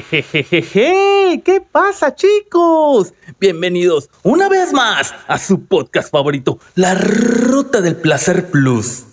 Jejejeje, ¿qué pasa chicos? Bienvenidos una vez más a su podcast favorito, La Ruta del Placer Plus.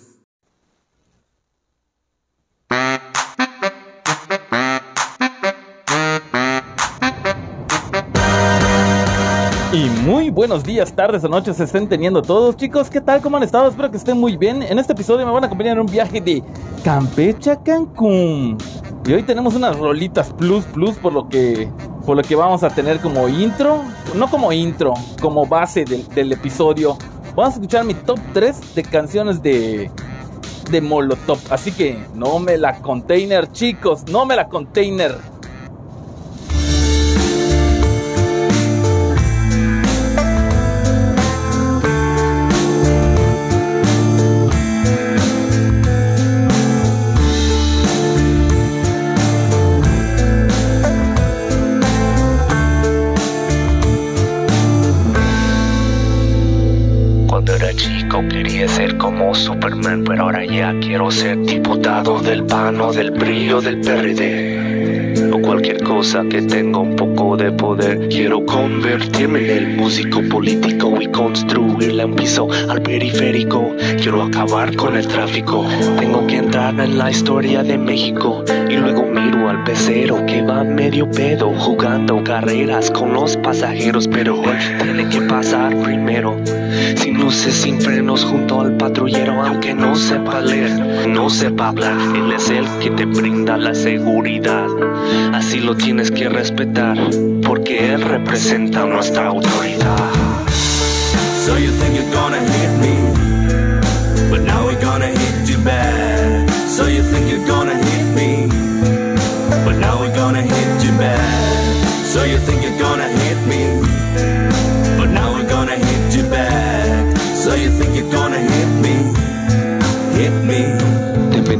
Muy buenos días, tardes o noches se estén teniendo todos. Chicos, ¿qué tal? ¿Cómo han estado? Espero que estén muy bien. En este episodio me van a acompañar en un viaje de Campeche a Cancún. Y hoy tenemos unas rolitas plus plus por lo que por lo que vamos a tener como intro, no como intro, como base del, episodio. Vamos a escuchar mi top 3 de canciones de de Molotov. Así que no me la container, chicos, no me la container. Quiero ser diputado del PAN o del brillo del PRD. O cualquier cosa que tenga un poco de poder. Quiero convertirme en el músico político y construirle un piso al periférico. Quiero acabar con el tráfico. Tengo que entrar en la historia de México. Y luego miro al pecero que va medio pedo jugando carreras con los pasajeros. Pero él tiene que pasar primero. Sin luces, sin frenos junto al patrullero, aunque no sepa leer, no sepa hablar, él es el que te brinda la seguridad. Así lo tienes que respetar, porque él representa nuestra autoridad. So you think you're gonna hit me, but now we're gonna hit you back. So you think you're gonna hit me, but now we're gonna hit you back. So you think you're gonna hit me,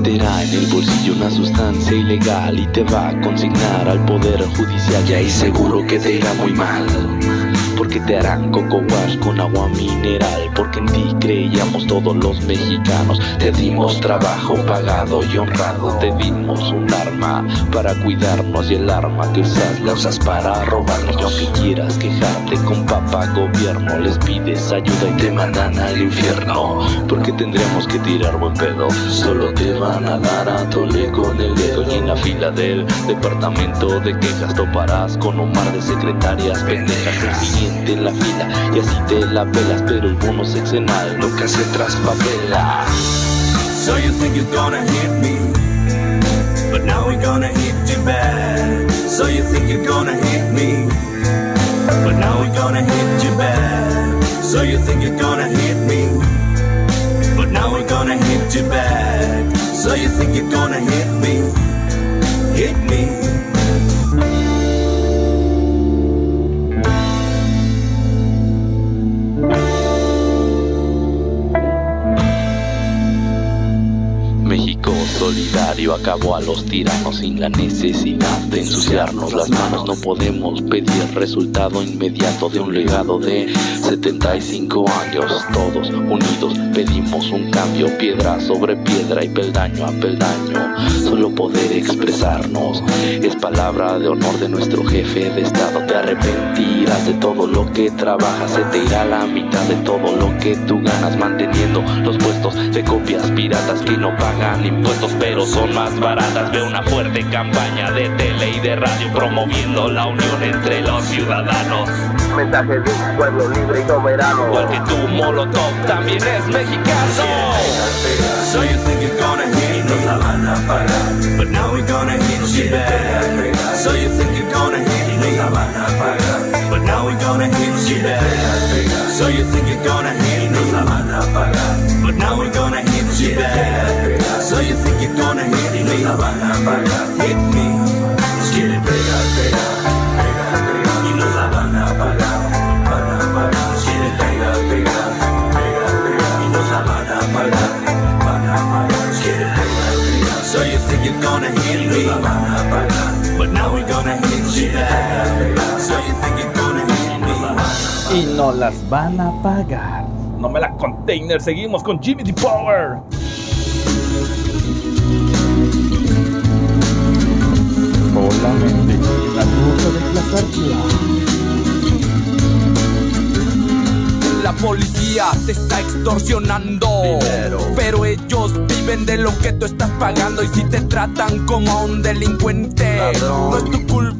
meterá en el bolsillo una sustancia ilegal y te va a consignar al poder judicial y ahí seguro que te irá muy mal. Porque te harán coco wash con agua mineral. Porque en ti creíamos todos los mexicanos. Te dimos trabajo pagado y honrado. Te dimos un arma para cuidarnos y el arma que usas la usas para robarnos. Y aunque quieras quejarte con papá gobierno, les pides ayuda y te mandan al infierno. Porque tendremos que tirar buen pedo. Solo te van a dar a tole con el dedo. Y en la fila del departamento de quejas toparás con un mar de secretarias pendejas. Siguiente en la fila y así te la pelas. Pero el bono sexenal nunca se traspapela. So you think you're gonna hit me, but now we're gonna hit you back. So you think you're gonna hit me, but now we're gonna hit you back. So you think you're gonna hit me, but now we're gonna hit you back. So you think you're gonna hit me, hit me. Solidario acabó a los tiranos sin la necesidad de ensuciarnos las manos. No podemos pedir resultado inmediato de un legado de 75 años. Todos unidos pedimos un cambio, piedra sobre piedra y peldaño a peldaño. Solo poder expresarnos es palabra de honor de nuestro jefe de Estado. Te arrepentirás de todo lo que trabajas, se te irá la mitad de todo lo que tú ganas manteniendo los puestos de copias piratas que no pagan impuestos pero son más baratas. Ve una fuerte campaña de tele y de radio promoviendo la unión entre los ciudadanos. mensaje de un pueblo libre y soberano. Igual que tu Molotov también es mexicano. So you think you're gonna hit me, la van a pagar. But now we're gonna hit you back. So you think you're gonna hit me, la van a pagar. But now we're gonna hit you back. So you think you're gonna Y no las van a pagar. No me la container. Seguimos con Jimmy D. Power. Solamente. la ruta placer. La policía te está extorsionando. Pero ellos viven de lo que tú estás pagando. Y si te tratan como a un delincuente, no es tu culpa.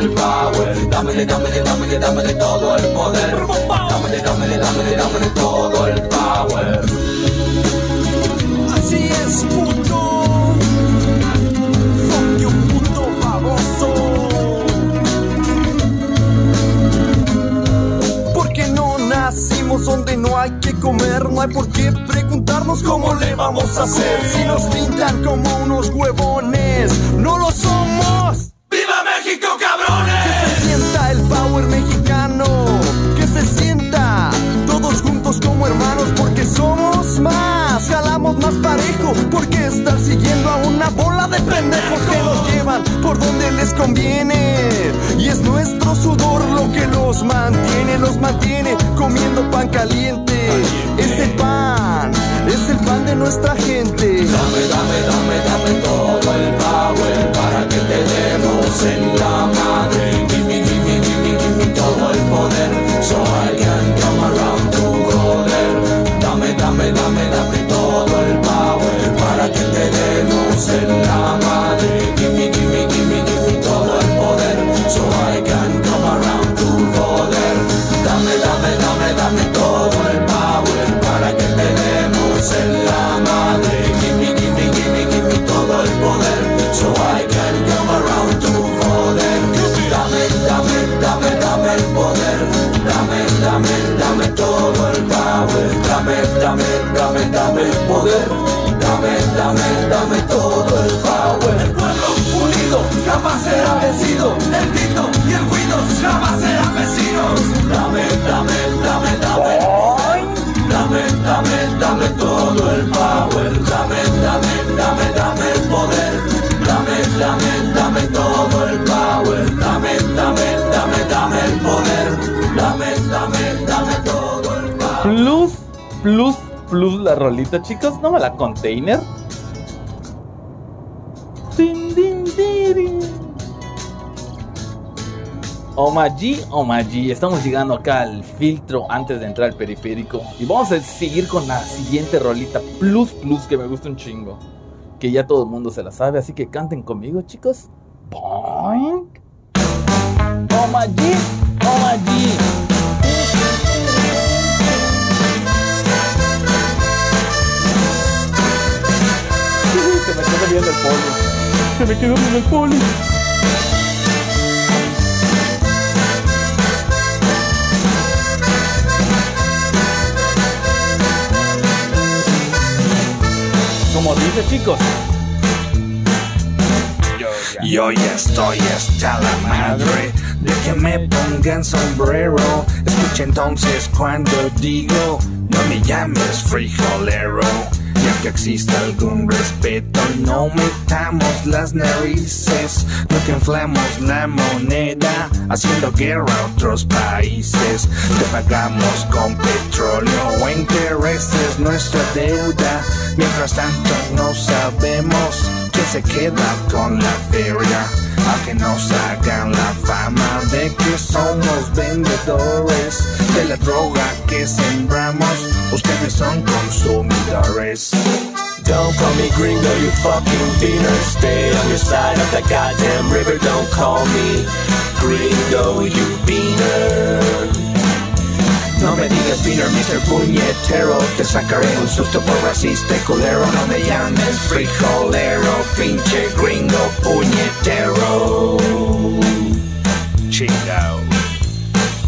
el power. Dámele, dámele, dámele, dámele todo el poder. Dámele, dámele, dámele, dámele todo el power. Así es, puto. Fuck you, puto baboso. Porque no nacimos donde no hay que comer. No hay por qué preguntarnos cómo le vamos a hacer. Si nos pintan como unos huevones, no lo somos. Porque somos más, jalamos más parejo. Porque estar siguiendo a una bola de pendejos que nos llevan por donde les conviene. Y es nuestro sudor lo que los mantiene, los mantiene comiendo pan caliente. Ese pan es el pan de nuestra gente. Dame, dame, dame, dame todo el power para que te demos en la madre. Gimme, gimme, gimme, gimme todo el poder so I can Dame, dame, dame, todo el power para que te demos en la madre. Gimme, gimme, gimme, gimme todo el poder so I can come around to joder. Dame, dame, dame, dame todo el power para que te demos en la madre. Gimme, gimme, gimme, gimme todo el poder so I can come around to joder. Dame, dame, dame, dame el poder. Dame, dame, Plus, plus, la rolita, chicos. No me la container. Omaji, Omaji, estamos llegando acá al filtro antes de entrar al periférico y vamos a seguir con la siguiente rolita Plus Plus que me gusta un chingo, que ya todo el mundo se la sabe, así que canten conmigo chicos. Boink. Omaji, Omaji. Se me quedó viendo el poli. Como dice chicos. Y hoy estoy hasta la madre de que me pongan sombrero. Escucha entonces cuando digo, no me llames frijolero. Que exista algún respeto, no metamos las narices. No que inflamos la moneda, haciendo guerra a otros países. Te pagamos con petróleo o intereses nuestra deuda. Mientras tanto, no sabemos que se queda con la feria. A que nos hagan la fama de que somos vendedores de la droga que sembramos. Ustedes son consumidores. Don't call me gringo, you fucking beaner. Stay on your side of the goddamn river. Don't call me gringo, you beaner. No me digas beaner, Mr. Puñetero Te sacaré un susto por racista culero No me llames frijolero Pinche gringo puñetero Chingao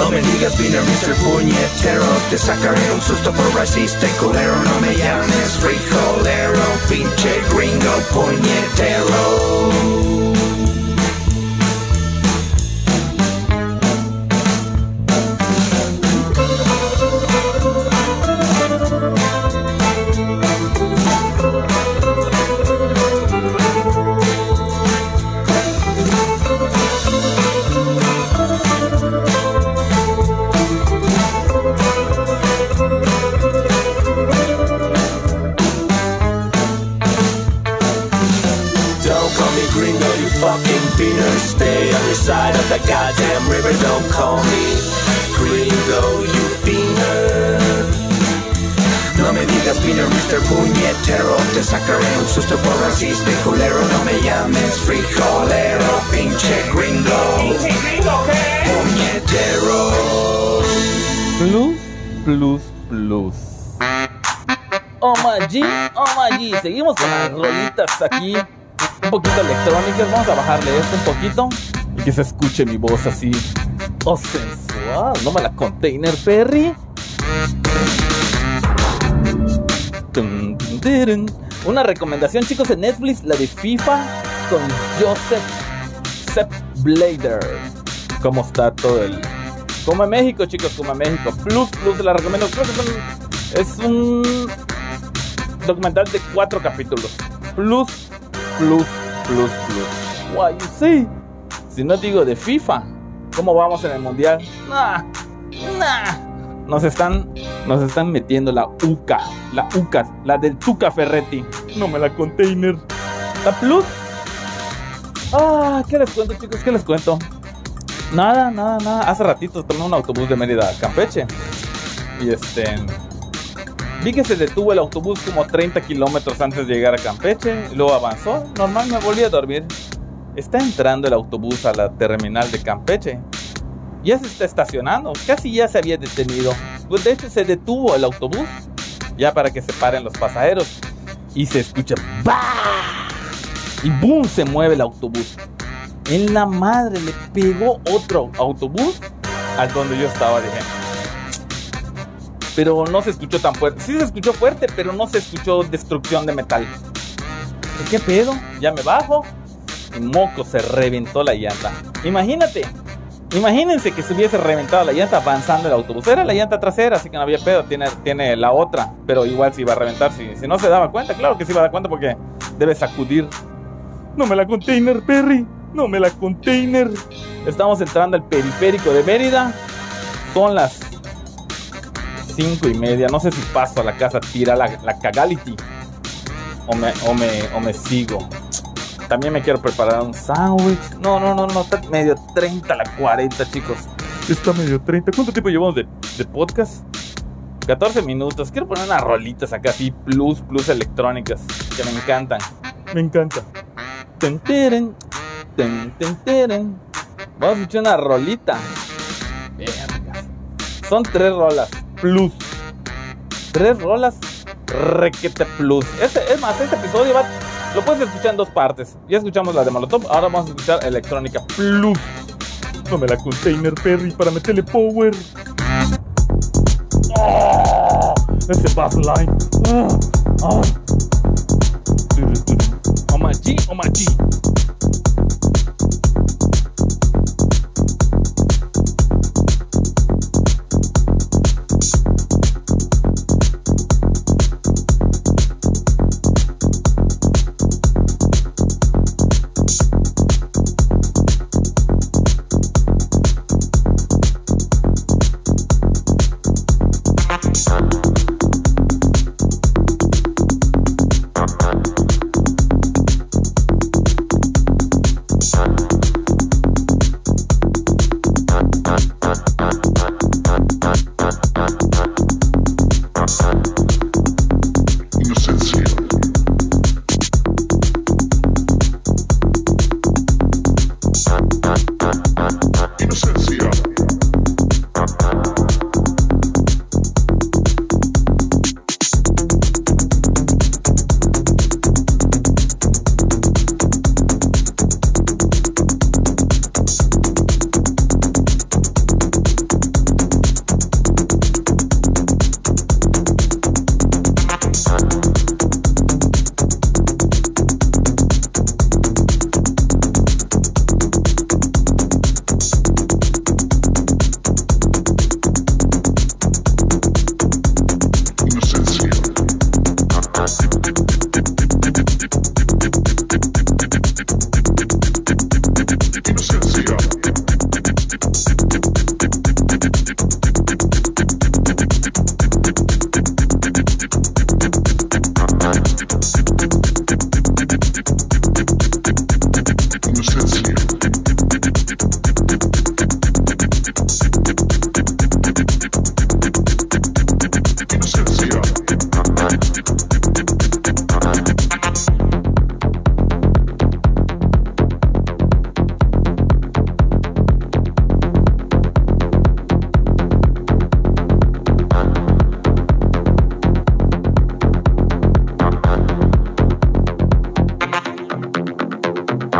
No me digas beaner, Mr. Puñetero Te sacaré un susto por racista y culero No me llames frijolero Pinche gringo puñetero Your side of the goddamn river. Don't call me gringo, you beaner. No me digas beaner, Mr. Puñetero Te sacaré un susto por racista culero No me llames frijolero Pinche gringo Puñetero Plus, plus, plus. Oh my G, oh my G. Seguimos con las rolitas aquí. Un poquito electrónicas. Vamos a bajarle esto un poquito. Que se escuche mi voz así. Oh, sensual. No me la container, Perry. Una recomendación, chicos, en Netflix, la de FIFA con Joseph Sepp Blader. ¿Cómo está todo el como en México, chicos, como en México. Plus, plus, la recomiendo. Creo que es un documental de cuatro capítulos. Plus, plus, plus, plus. Why you see? Si no digo de FIFA, ¿cómo vamos en el mundial? Nah, nah. Nos están, nos están metiendo la UCA, la UCA, la del Tuca Ferretti. No me la container. La Plus. Ah, ¿qué les cuento, chicos? ¿Qué les cuento? Nada, nada, nada. Hace ratito tomé un autobús de Mérida a Campeche. Y este. Vi que se detuvo el autobús como 30 kilómetros antes de llegar a Campeche. Luego avanzó. Normal, me volví a dormir. Está entrando el autobús a la terminal de Campeche. Ya se está estacionando. Casi ya se había detenido. Pues de hecho se detuvo el autobús. Ya para que se paren los pasajeros. Y se escucha. ¡Bah! Y boom, se mueve el autobús. En la madre le pegó otro autobús al donde yo estaba, dije. Pero no se escuchó tan fuerte. Sí se escuchó fuerte, pero no se escuchó destrucción de metal. ¿Qué pedo? Ya me bajo. Moco se reventó la llanta. Imagínate. Imagínense que se hubiese reventado la llanta avanzando el autobús. Era la llanta trasera, así que no había pedo. Tiene, tiene la otra, pero igual se iba a reventar. Si, si no se daba cuenta, claro que se iba a dar cuenta porque debe sacudir. No me la container, Perry. No me la container. Estamos entrando al periférico de Mérida. Son las cinco y media. No sé si paso a la casa, tira la, la cagality. O me, o, me, o me sigo. También me quiero preparar un sándwich. No, no, no, no. Está medio 30 a la 40, chicos. Está medio 30. ¿Cuánto tiempo llevamos de, de podcast? 14 minutos. Quiero poner unas rolitas acá así, plus, plus electrónicas. Que me encantan. Me encanta. Ten, teren, ten, ten, teren. Vamos a escuchar una rolita. Vergas. Son tres rolas. Plus. Tres rolas requete plus. Este, es más, este episodio va, lo puedes escuchar en dos partes. Ya escuchamos la de Molotov, ahora vamos a escuchar Electrónica Plus. Dame la container Perry para meterle power. ¡Oh! Ese bassline. ¡Oh! ¡Oh! Gorda.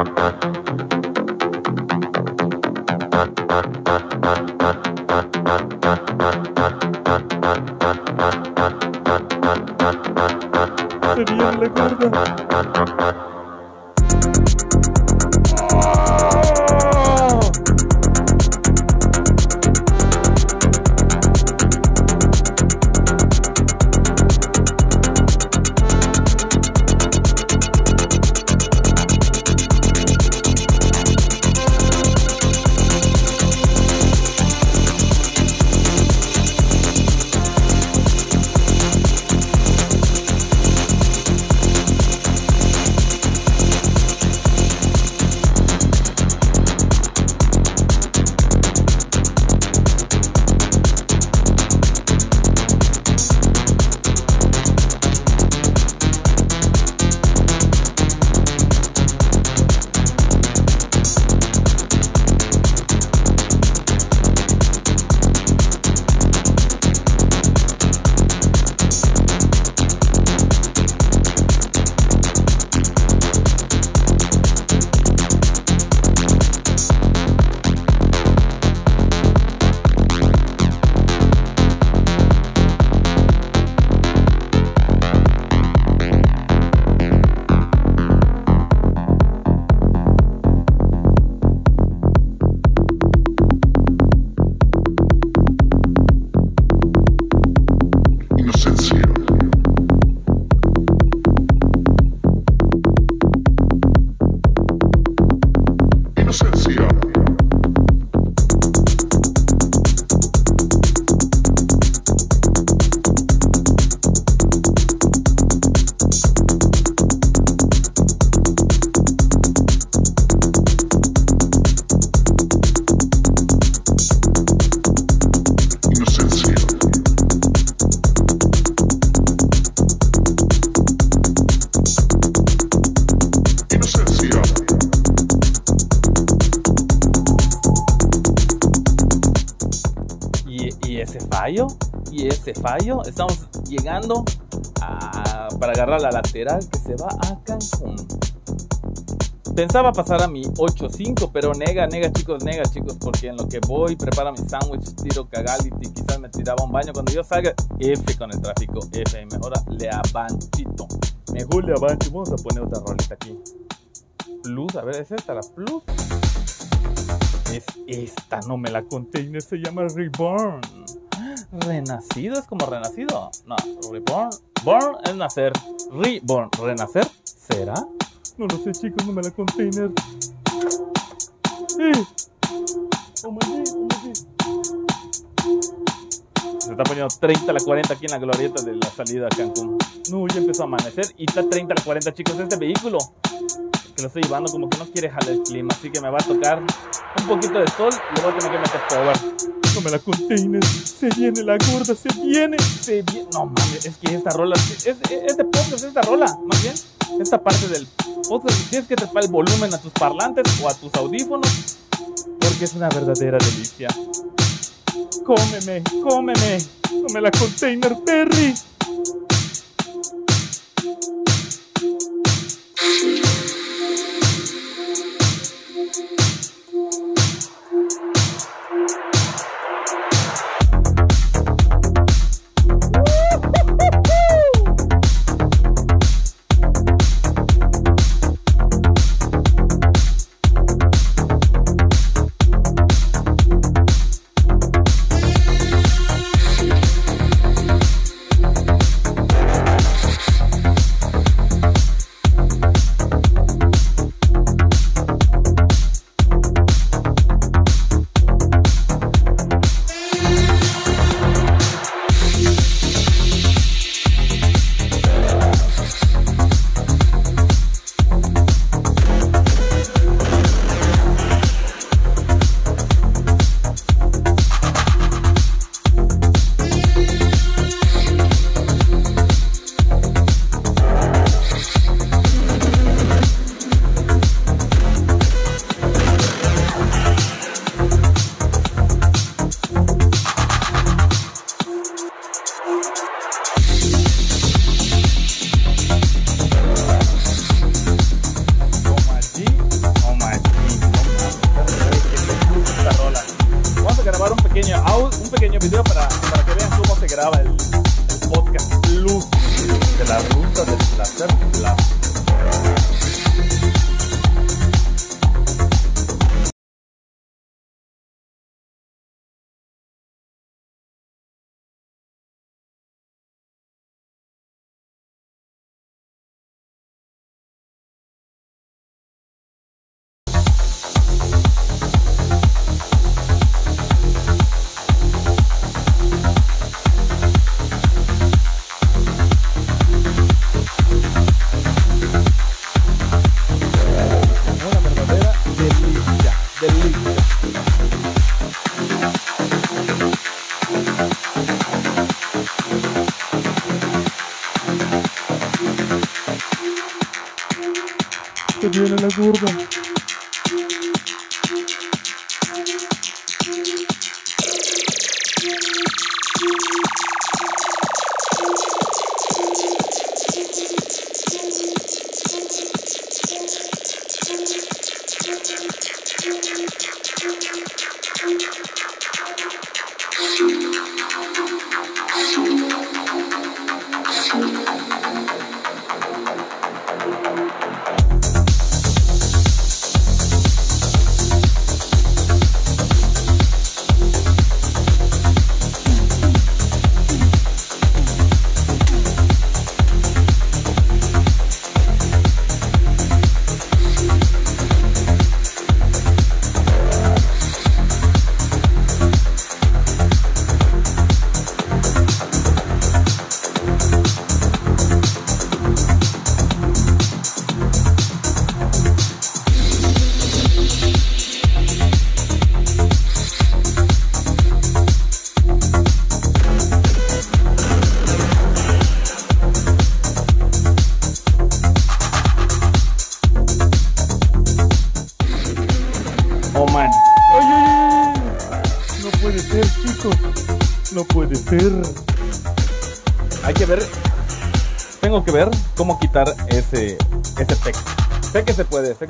Y, y ese fallo, y ese fallo, estamos llegando a- para agarrar la lateral que se va a Cancún. Pensaba pasar a mi 8.5, pero nega, nega chicos, nega chicos, porque en lo que voy, preparo mi sándwich, tiro cagality, quizás me tiraba un baño. Cuando yo salga, F con el tráfico, F, mejor le abanchito. Mejor le abancho, vamos a poner otra rolita aquí. Plus, a ver, ¿es esta la Plus? Es esta, no me la container, se llama Reborn. Renacido es como renacido. No, Reborn. Born es nacer. Reborn, renacer. ¿Será? No lo sé, chicos, no me la container. Eh. Oh my God, oh my God. Se está poniendo 30 a la 40 aquí en la glorieta de la salida a Cancún. No, ya empezó a amanecer y está 30 a la 40, chicos. Este vehículo que lo estoy llevando como que no quiere jalar el clima, así que me va a tocar un poquito de sol y le voy a tener que meter power. Me la container, se viene la gorda, se viene, se viene. No mames, es que esta rola, es, es, este podcast es esta rola, más bien, esta parte del podcast, tienes que trepar el volumen a tus parlantes o a tus audífonos, porque es una verdadera delicia. Cómeme, cómeme, no me la container, Perry.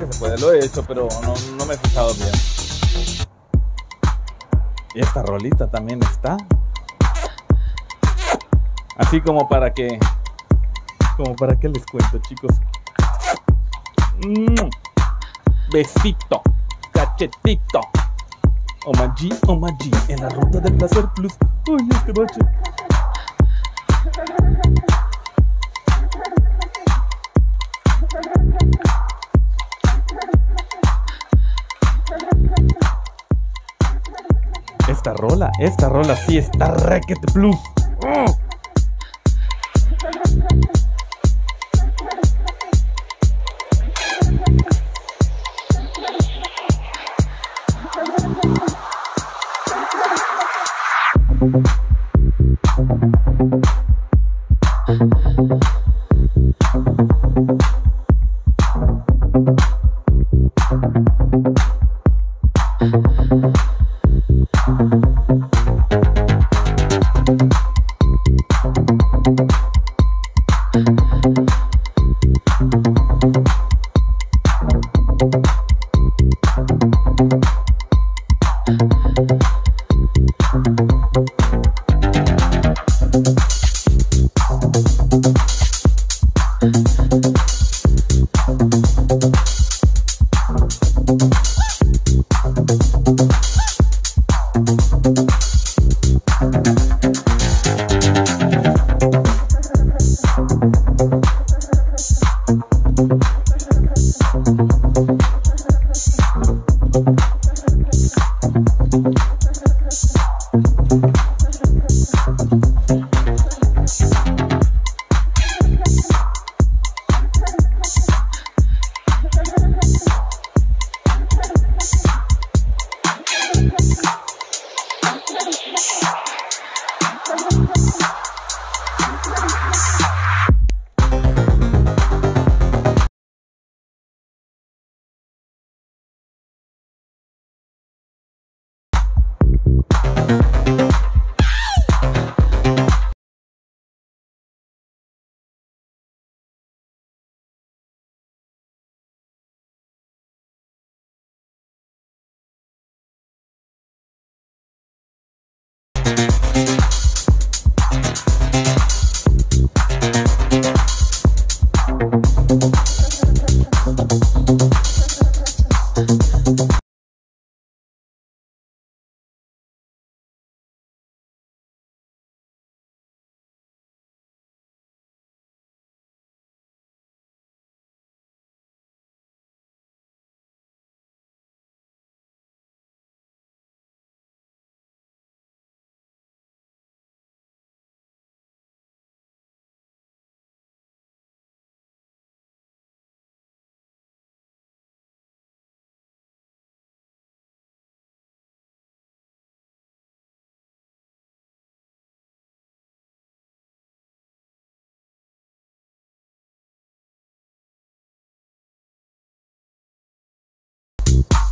Se puede. Lo he hecho, pero no, no me he fijado bien. Y esta rolita también está. Así como para que. Como para que les cuento, chicos. Mm. Besito. Cachetito. Omaji, Omaji. En la ruta del placer plus. Uy, este bache. rola, esta rola sí está requete plus. ¡Oh!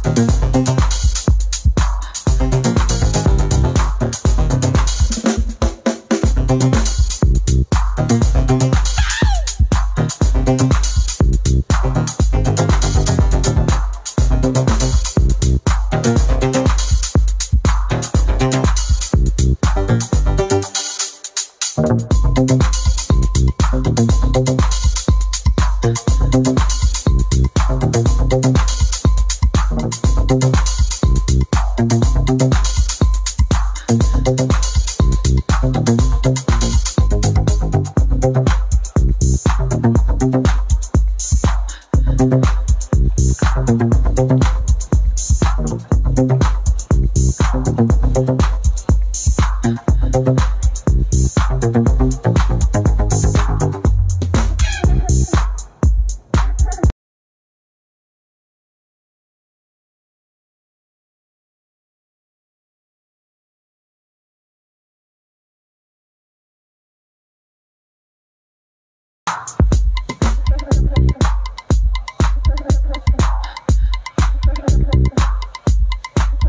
Thank